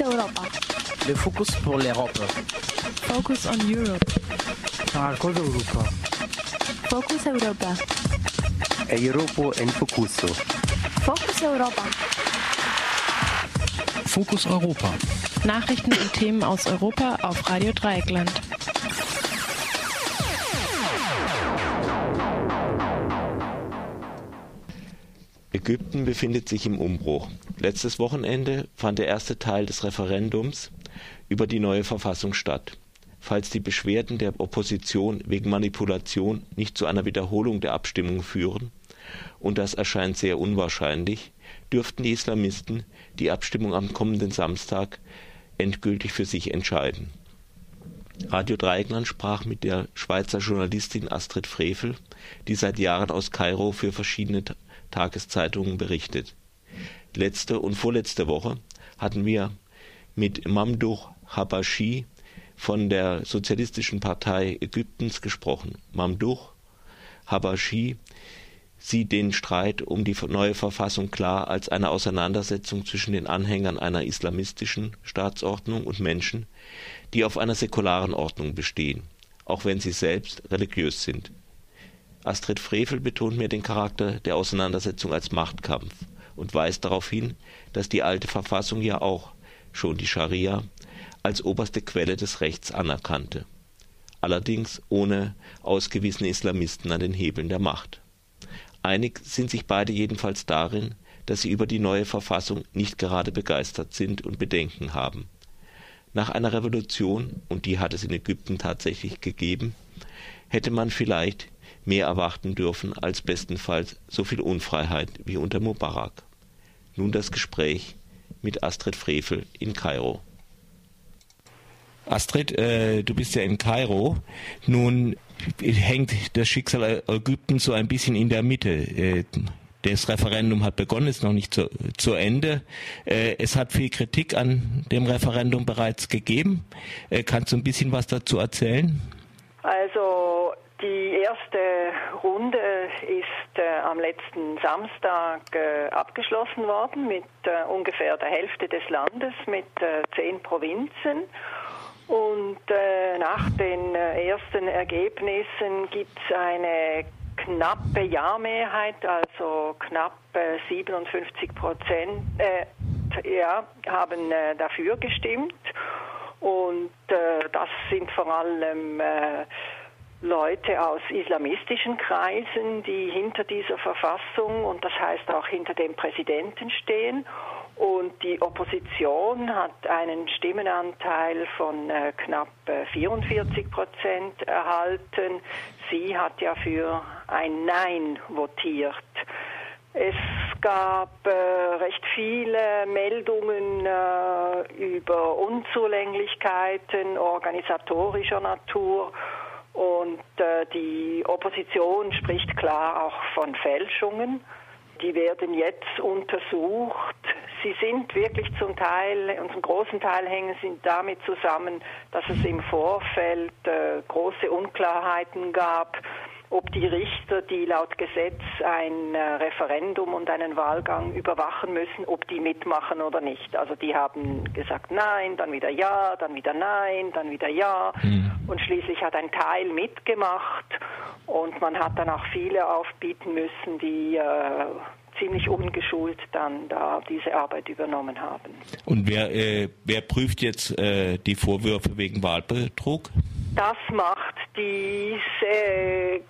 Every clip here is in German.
Europa. Le focus pour l'Europe. Focus on Europe. Marcos Europa. Focus Europa. Europa en Focuso. Focus Europa. Fokus Europa. Nachrichten und Themen aus Europa auf Radio Dreieckland. Ägypten befindet sich im Umbruch. Letztes Wochenende fand der erste Teil des Referendums über die neue Verfassung statt. Falls die Beschwerden der Opposition wegen Manipulation nicht zu einer Wiederholung der Abstimmung führen, und das erscheint sehr unwahrscheinlich, dürften die Islamisten die Abstimmung am kommenden Samstag endgültig für sich entscheiden. Radio Dreieckland sprach mit der Schweizer Journalistin Astrid Frevel, die seit Jahren aus Kairo für verschiedene Tageszeitungen berichtet. Letzte und vorletzte Woche hatten wir mit Mamdouh Habashi von der Sozialistischen Partei Ägyptens gesprochen. Mamdouh Habashi sieht den Streit um die neue Verfassung klar als eine Auseinandersetzung zwischen den Anhängern einer islamistischen Staatsordnung und Menschen, die auf einer säkularen Ordnung bestehen, auch wenn sie selbst religiös sind. Astrid Frevel betont mir den Charakter der Auseinandersetzung als Machtkampf und weist darauf hin, dass die alte Verfassung ja auch schon die Scharia als oberste Quelle des Rechts anerkannte, allerdings ohne ausgewiesene Islamisten an den Hebeln der Macht. Einig sind sich beide jedenfalls darin, dass sie über die neue Verfassung nicht gerade begeistert sind und Bedenken haben. Nach einer Revolution, und die hat es in Ägypten tatsächlich gegeben, hätte man vielleicht mehr erwarten dürfen als bestenfalls so viel Unfreiheit wie unter Mubarak. Nun das Gespräch mit Astrid Frevel in Kairo. Astrid, äh, du bist ja in Kairo. Nun hängt das Schicksal Ägyptens so ein bisschen in der Mitte. Äh, das Referendum hat begonnen, ist noch nicht zu, zu Ende. Äh, es hat viel Kritik an dem Referendum bereits gegeben. Äh, kannst du ein bisschen was dazu erzählen? Also die erste Runde ist äh, am letzten Samstag äh, abgeschlossen worden mit äh, ungefähr der Hälfte des Landes, mit zehn Provinzen. Und äh, nach den äh, ersten Ergebnissen gibt es eine knappe Ja-Mehrheit, also knapp äh, 57 Prozent äh, ja, haben äh, dafür gestimmt. Und äh, das sind vor allem Leute aus islamistischen Kreisen, die hinter dieser Verfassung und das heißt auch hinter dem Präsidenten stehen. Und die Opposition hat einen Stimmenanteil von äh, knapp 44 äh, Prozent erhalten. Sie hat ja für ein Nein votiert. Es gab äh, recht viele Meldungen äh, über Unzulänglichkeiten organisatorischer Natur und äh, die Opposition spricht klar auch von Fälschungen. Die werden jetzt untersucht. Sie sind wirklich zum Teil, und zum großen Teil hängen sie damit zusammen, dass es im Vorfeld äh, große Unklarheiten gab, ob die Richter, die laut Gesetz ein äh, Referendum und einen Wahlgang überwachen müssen, ob die mitmachen oder nicht. Also die haben gesagt nein, dann wieder ja, dann wieder nein, dann wieder ja. Mhm. Und schließlich hat ein Teil mitgemacht und man hat dann auch viele aufbieten müssen, die äh, ziemlich ungeschult dann da diese Arbeit übernommen haben. Und wer, äh, wer prüft jetzt äh, die Vorwürfe wegen Wahlbetrug? Das macht diese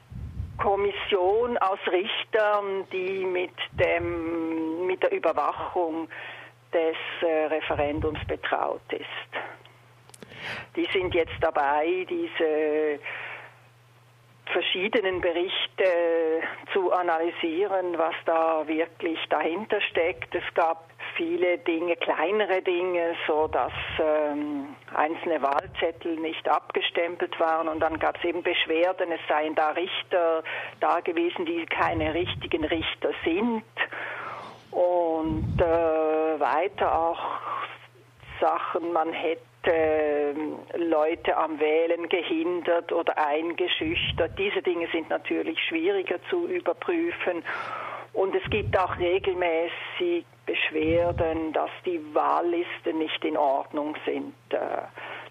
Kommission aus Richtern, die mit, dem, mit der Überwachung des äh, Referendums betraut ist. Die sind jetzt dabei, diese verschiedenen Berichte zu analysieren, was da wirklich dahinter steckt. Es gab viele Dinge, kleinere Dinge, so dass ähm, einzelne Wahlzettel nicht abgestempelt waren und dann gab es eben Beschwerden, es seien da Richter da gewesen, die keine richtigen Richter sind und äh, weiter auch Sachen, man hätte Leute am Wählen gehindert oder eingeschüchtert. Diese Dinge sind natürlich schwieriger zu überprüfen. Und es gibt auch regelmäßig Beschwerden, dass die Wahllisten nicht in Ordnung sind. Äh,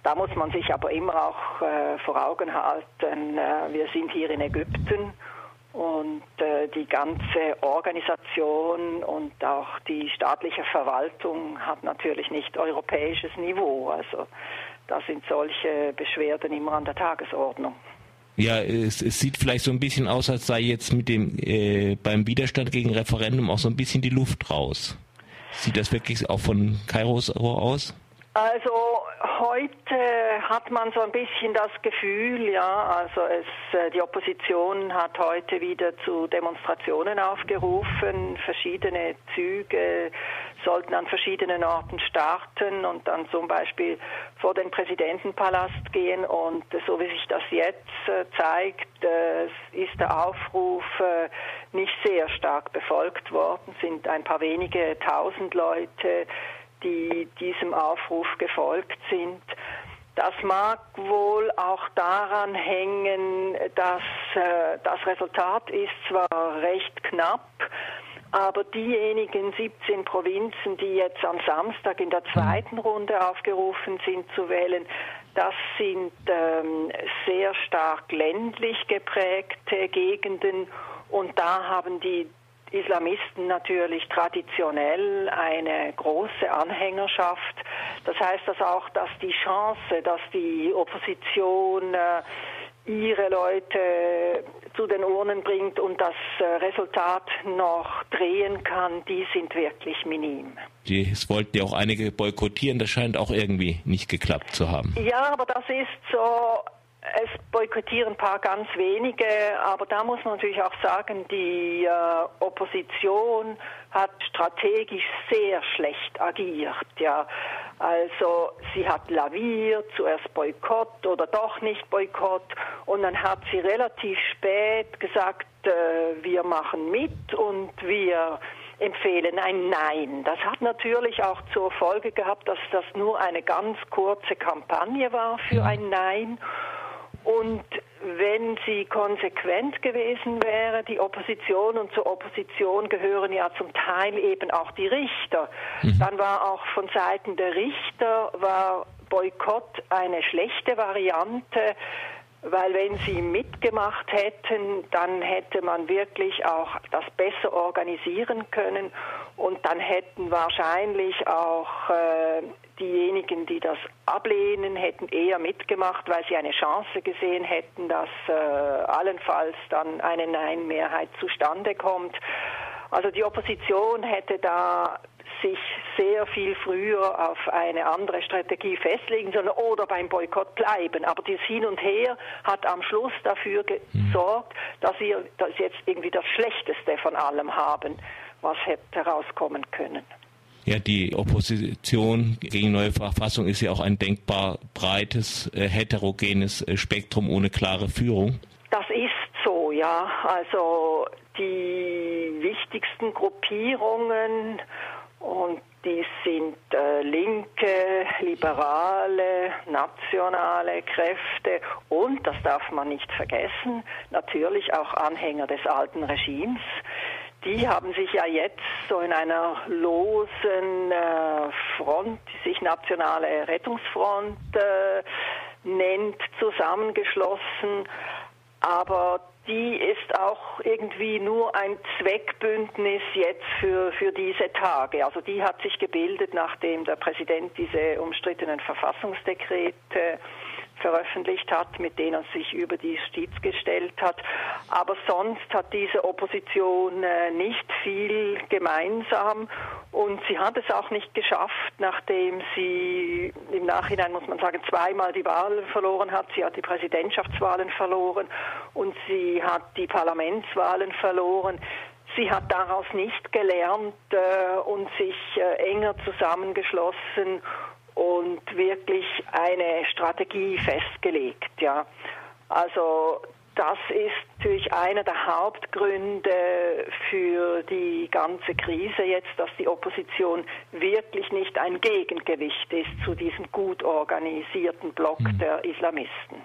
da muss man sich aber immer auch äh, vor Augen halten, äh, wir sind hier in Ägypten und die ganze Organisation und auch die staatliche Verwaltung hat natürlich nicht europäisches Niveau. Also da sind solche Beschwerden immer an der Tagesordnung. Ja, es, es, sieht vielleicht so ein bisschen aus, als sei jetzt mit dem äh, beim Widerstand gegen Referendum auch so ein bisschen die Luft raus. Sieht das wirklich auch von Kairos aus? Also heute hat man so ein bisschen das Gefühl, ja, also es, äh, die Opposition hat heute wieder zu Demonstrationen aufgerufen, verschiedene Züge sollten an verschiedenen Orten starten und dann zum Beispiel vor den Präsidentenpalast gehen. Und so wie sich das jetzt äh, zeigt, äh, ist der Aufruf nicht sehr stark befolgt worden, sind ein paar wenige tausend Leute diesem Aufruf gefolgt sind. Das mag wohl auch daran hängen, dass äh, das Resultat ist zwar recht knapp, aber diejenigen 17 Provinzen, die jetzt am Samstag in der zweiten Runde aufgerufen sind zu wählen, das sind ähm, sehr stark ländlich geprägte Gegenden und da haben die Islamisten natürlich traditionell eine große Anhängerschaft. Das heißt also auch, dass die Chance, dass die Opposition äh, ihre Leute zu den Urnen bringt und das äh, Resultat noch drehen kann, die sind wirklich minim. Es wollten ja auch einige boykottieren, das scheint auch irgendwie nicht geklappt zu haben. Ja, aber das ist so es boykottieren ein paar ganz wenige, aber da muss man natürlich auch sagen, die äh, Opposition hat strategisch sehr schlecht agiert. Ja. Also sie hat laviert, zuerst Boykott oder doch nicht Boykott und dann hat sie relativ spät gesagt, äh, wir machen mit und wir empfehlen ein Nein. Das hat natürlich auch zur Folge gehabt, dass das nur eine ganz kurze Kampagne war für ein Nein und wenn sie konsequent gewesen wäre, die Opposition, und zur Opposition gehören ja zum Teil eben auch die Richter, mhm. dann war auch von Seiten der Richter, war Boykott eine schlechte Variante, weil wenn sie mitgemacht hätten, dann hätte man wirklich auch das besser organisieren können und dann hätten wahrscheinlich auch äh, diejenigen, die das ablehnen, hätten eher mitgemacht, weil sie eine Chance gesehen hätten, dass äh, allenfalls dann eine Nein-Mehrheit zustande kommt. Also die Opposition hätte da sich sehr viel früher auf eine andere Strategie festlegen sollen oder beim Boykott bleiben. Aber das Hin und Her hat am Schluss dafür gesorgt, dass wir das jetzt irgendwie das Schlechteste von allem haben, was hätte herauskommen können. Ja, die Opposition gegen neue Verfassung ist ja auch ein denkbar breites, äh, heterogenes äh, Spektrum ohne klare Führung. Das ist so, ja. Also die wichtigsten Gruppierungen und die sind äh, linke, liberale, nationale Kräfte und, das darf man nicht vergessen, natürlich auch Anhänger des alten Regimes die haben sich ja jetzt so in einer losen äh, Front, die sich Nationale Rettungsfront äh, nennt, zusammengeschlossen. Aber die ist auch irgendwie nur ein Zweckbündnis jetzt für, für diese Tage. Also die hat sich gebildet, nachdem der Präsident diese umstrittenen Verfassungsdekrete veröffentlicht hat, mit denen er sich über die Justiz gestellt hat. Aber sonst hat diese Opposition äh, nicht viel gemeinsam und sie hat es auch nicht geschafft, nachdem sie im Nachhinein, muss man sagen, zweimal die Wahlen verloren hat. Sie hat die Präsidentschaftswahlen verloren und sie hat die Parlamentswahlen verloren. Sie hat daraus nicht gelernt äh, und sich äh, enger zusammengeschlossen und wirklich eine Strategie festgelegt. Ja. Also das ist natürlich einer der Hauptgründe für die ganze Krise jetzt, dass die Opposition wirklich nicht ein Gegengewicht ist zu diesem gut organisierten Block mhm. der Islamisten.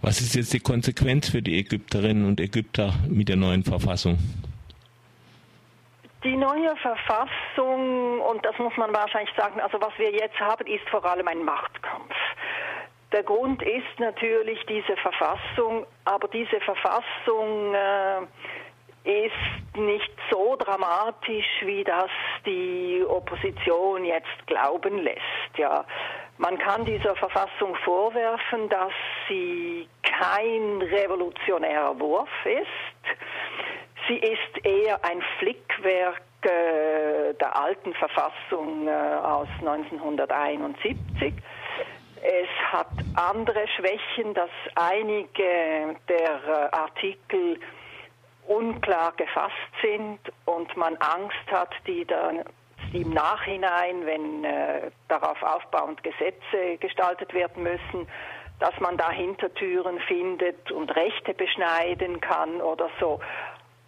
Was ist jetzt die Konsequenz für die Ägypterinnen und Ägypter mit der neuen Verfassung? Die neue Verfassung, und das muss man wahrscheinlich sagen, also was wir jetzt haben, ist vor allem ein Machtkampf. Der Grund ist natürlich diese Verfassung, aber diese Verfassung äh, ist nicht so dramatisch, wie das die Opposition jetzt glauben lässt. Ja, man kann dieser Verfassung vorwerfen, dass sie kein revolutionärer Wurf ist. Sie ist eher ein Flickwerk äh, der alten Verfassung äh, aus 1971. Es hat andere Schwächen, dass einige der äh, Artikel unklar gefasst sind und man Angst hat, die dann im Nachhinein, wenn äh, darauf aufbauend Gesetze gestaltet werden müssen, dass man da Hintertüren findet und Rechte beschneiden kann oder so.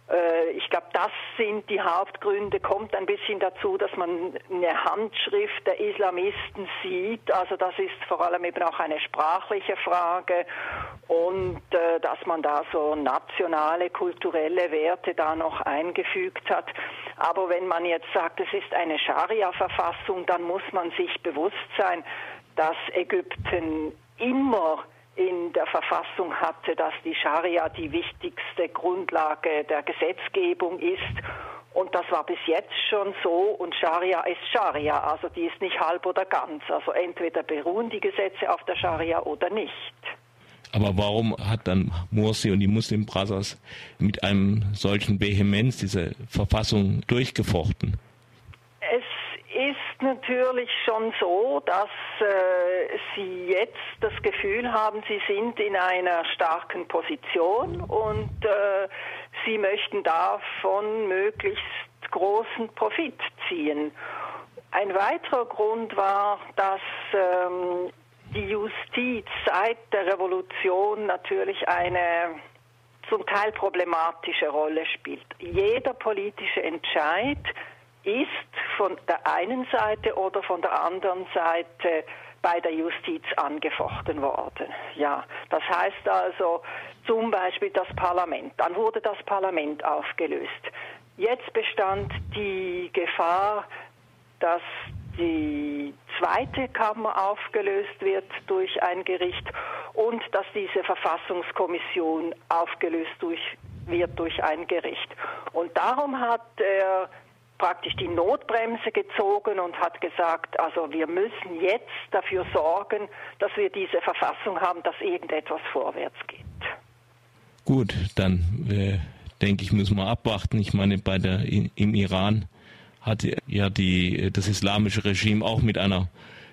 Äh, ich glaube, das sind die Hauptgründe. Kommt ein bisschen dazu, dass man eine Handschrift der Islamisten sieht. Also das ist vor allem eben auch eine sprachliche Frage und äh, dass man da so nationale, kulturelle Werte da noch eingefügt hat. Aber wenn man jetzt sagt, es ist eine Scharia-Verfassung, dann muss man sich bewusst sein, dass Ägypten immer in der Verfassung hatte, dass die Scharia die wichtigste Grundlage der Gesetzgebung ist. Und das war bis jetzt schon so. Und Scharia ist Scharia, also die ist nicht halb oder ganz. Also entweder beruhen die Gesetze auf der Scharia oder nicht. Aber warum hat dann Morsi und die Muslim Brothers mit einem solchen Vehemenz diese Verfassung durchgefochten? Ist natürlich schon so, dass äh, Sie jetzt das Gefühl haben, Sie sind in einer starken Position und äh, Sie möchten davon möglichst großen Profit ziehen. Ein weiterer Grund war, dass ähm, die Justiz seit der Revolution natürlich eine zum Teil problematische Rolle spielt. Jeder politische Entscheid ist von der einen Seite oder von der anderen Seite bei der Justiz angefochten worden. Ja, das heißt also zum Beispiel das Parlament. Dann wurde das Parlament aufgelöst. Jetzt bestand die Gefahr, dass die zweite Kammer aufgelöst wird durch ein Gericht und dass diese Verfassungskommission aufgelöst durch, wird durch ein Gericht. Und darum hat er praktisch die Notbremse gezogen und hat gesagt, also wir müssen jetzt dafür sorgen, dass wir diese Verfassung haben, dass irgendetwas vorwärts geht. Gut, dann äh, denke ich, müssen wir abwarten. Ich meine, bei der im Iran hat ja die, das islamische Regime auch mit einer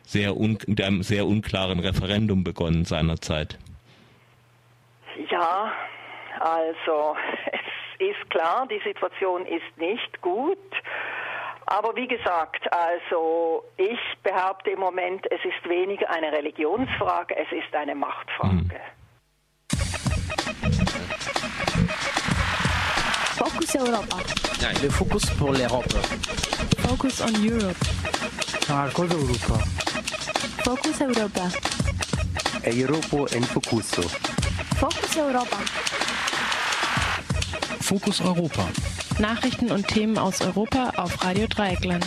sehr un, mit einem sehr unklaren Referendum begonnen seinerzeit. Ja, also ist klar, die Situation ist nicht gut. Aber wie gesagt, also ich behaupte im Moment, es ist weniger eine Religionsfrage, es ist eine Machtfrage. Hm. Focus Europa. Nein, le focus pour l'Europe. Focus on Europe. Marcos Europa. Focus Europa. Europa en Focuso. Focus Europa. Fokus Europa. Nachrichten und Themen aus Europa auf Radio Dreieckland.